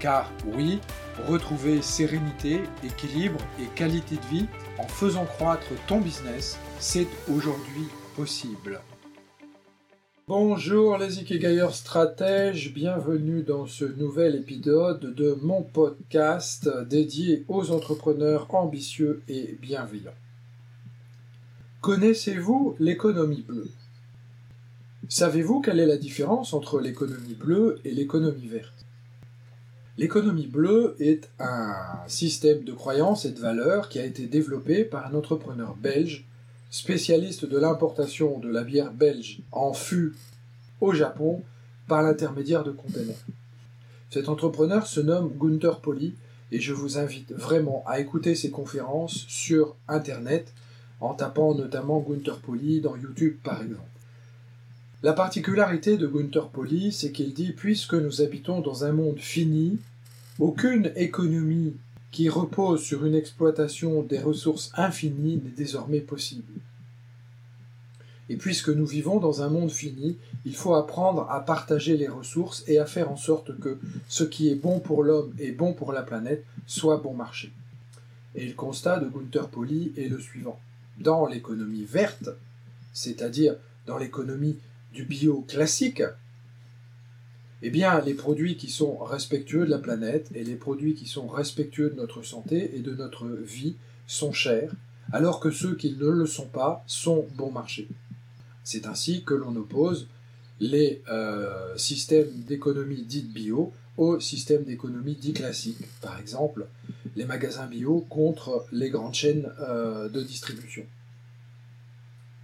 Car oui, retrouver sérénité, équilibre et qualité de vie en faisant croître ton business, c'est aujourd'hui possible. Bonjour les Ikegayers stratèges, bienvenue dans ce nouvel épisode de mon podcast dédié aux entrepreneurs ambitieux et bienveillants. Connaissez-vous l'économie bleue? Savez-vous quelle est la différence entre l'économie bleue et l'économie verte? L'économie bleue est un système de croyances et de valeurs qui a été développé par un entrepreneur belge, spécialiste de l'importation de la bière belge en fût au Japon par l'intermédiaire de containers. Cet entrepreneur se nomme Gunther Poli et je vous invite vraiment à écouter ses conférences sur Internet en tapant notamment Gunther Poli dans YouTube par exemple. La particularité de Gunther Poli, c'est qu'il dit puisque nous habitons dans un monde fini, aucune économie qui repose sur une exploitation des ressources infinies n'est désormais possible. Et puisque nous vivons dans un monde fini, il faut apprendre à partager les ressources et à faire en sorte que ce qui est bon pour l'homme et bon pour la planète soit bon marché. Et le constat de Gunther Poli est le suivant. Dans l'économie verte, c'est-à-dire dans l'économie du bio classique, eh bien, les produits qui sont respectueux de la planète et les produits qui sont respectueux de notre santé et de notre vie sont chers, alors que ceux qui ne le sont pas sont bon marché. C'est ainsi que l'on oppose les systèmes d'économie dite bio aux systèmes d'économie dits classiques. Par exemple, les magasins bio contre les grandes chaînes euh, de distribution.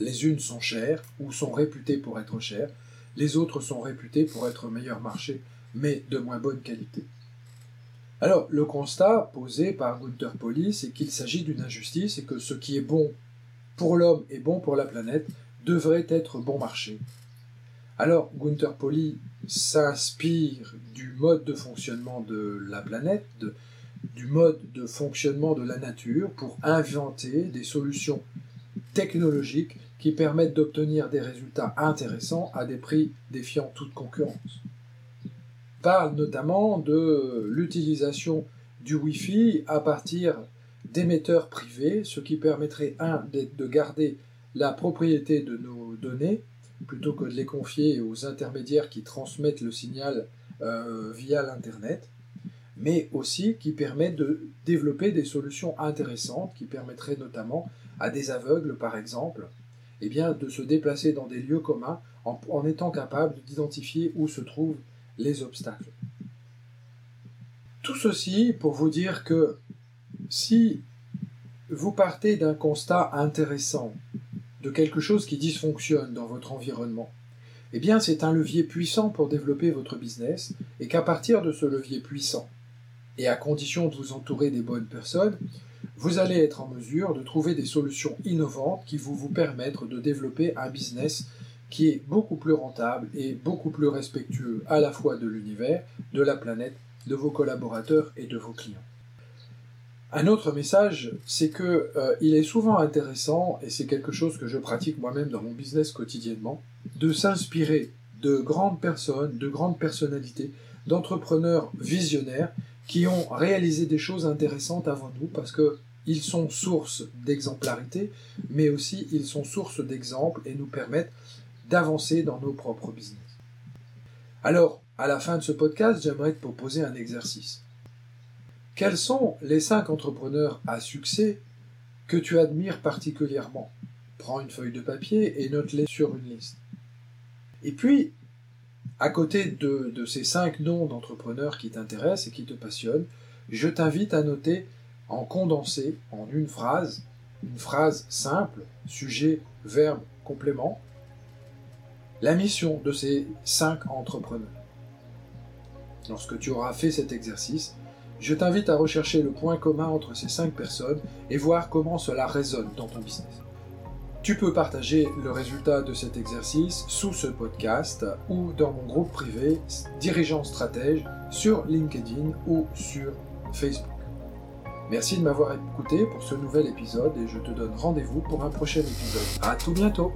Les unes sont chères ou sont réputées pour être chères, les autres sont réputés pour être meilleur marché, mais de moins bonne qualité. Alors, le constat posé par Gunther Poli, c'est qu'il s'agit d'une injustice et que ce qui est bon pour l'homme et bon pour la planète devrait être bon marché. Alors, Gunther Poli s'inspire du mode de fonctionnement de la planète, du mode de fonctionnement de la nature pour inventer des solutions technologiques qui permettent d'obtenir des résultats intéressants à des prix défiant toute concurrence. Parle notamment de l'utilisation du Wi-Fi à partir d'émetteurs privés, ce qui permettrait, un, de garder la propriété de nos données, plutôt que de les confier aux intermédiaires qui transmettent le signal euh, via l'Internet, mais aussi qui permet de développer des solutions intéressantes qui permettraient notamment à des aveugles, par exemple, eh bien, de se déplacer dans des lieux communs en, étant capable d'identifier où se trouvent les obstacles. Tout ceci pour vous dire que si vous partez d'un constat intéressant, de quelque chose qui dysfonctionne dans votre environnement, eh bien c'est un levier puissant pour développer votre business et qu'à partir de ce levier puissant, et à condition de vous entourer des bonnes personnes, vous allez être en mesure de trouver des solutions innovantes qui vont vous permettre de développer un business qui est beaucoup plus rentable et beaucoup plus respectueux à la fois de l'univers, de la planète, de vos collaborateurs et de vos clients. Un autre message, c'est que euh, il est souvent intéressant, et c'est quelque chose que je pratique moi-même dans mon business quotidiennement, de s'inspirer de grandes personnes, de grandes personnalités, d'entrepreneurs visionnaires qui ont réalisé des choses intéressantes avant nous parce que ils sont source d'exemplarité, mais aussi ils sont source d'exemples et nous permettent d'avancer dans nos propres business. Alors, à la fin de ce podcast, j'aimerais te proposer un exercice. Quels sont les cinq entrepreneurs à succès que tu admires particulièrement? Prends une feuille de papier et note-les sur une liste. Et puis, à côté de, ces cinq noms d'entrepreneurs qui t'intéressent et qui te passionnent, je t'invite à noter en condensé, en une phrase, une phrase simple, sujet, verbe, complément, la mission de ces cinq entrepreneurs. Lorsque tu auras fait cet exercice, Je t'invite à rechercher le point commun entre ces 5 personnes et voir comment cela résonne dans ton business. Tu peux partager le résultat de cet exercice sous ce podcast ou dans mon groupe privé Dirigeant Stratège sur LinkedIn ou sur Facebook. Merci de m'avoir écouté pour ce nouvel épisode et je te donne rendez-vous pour un prochain épisode. À tout bientôt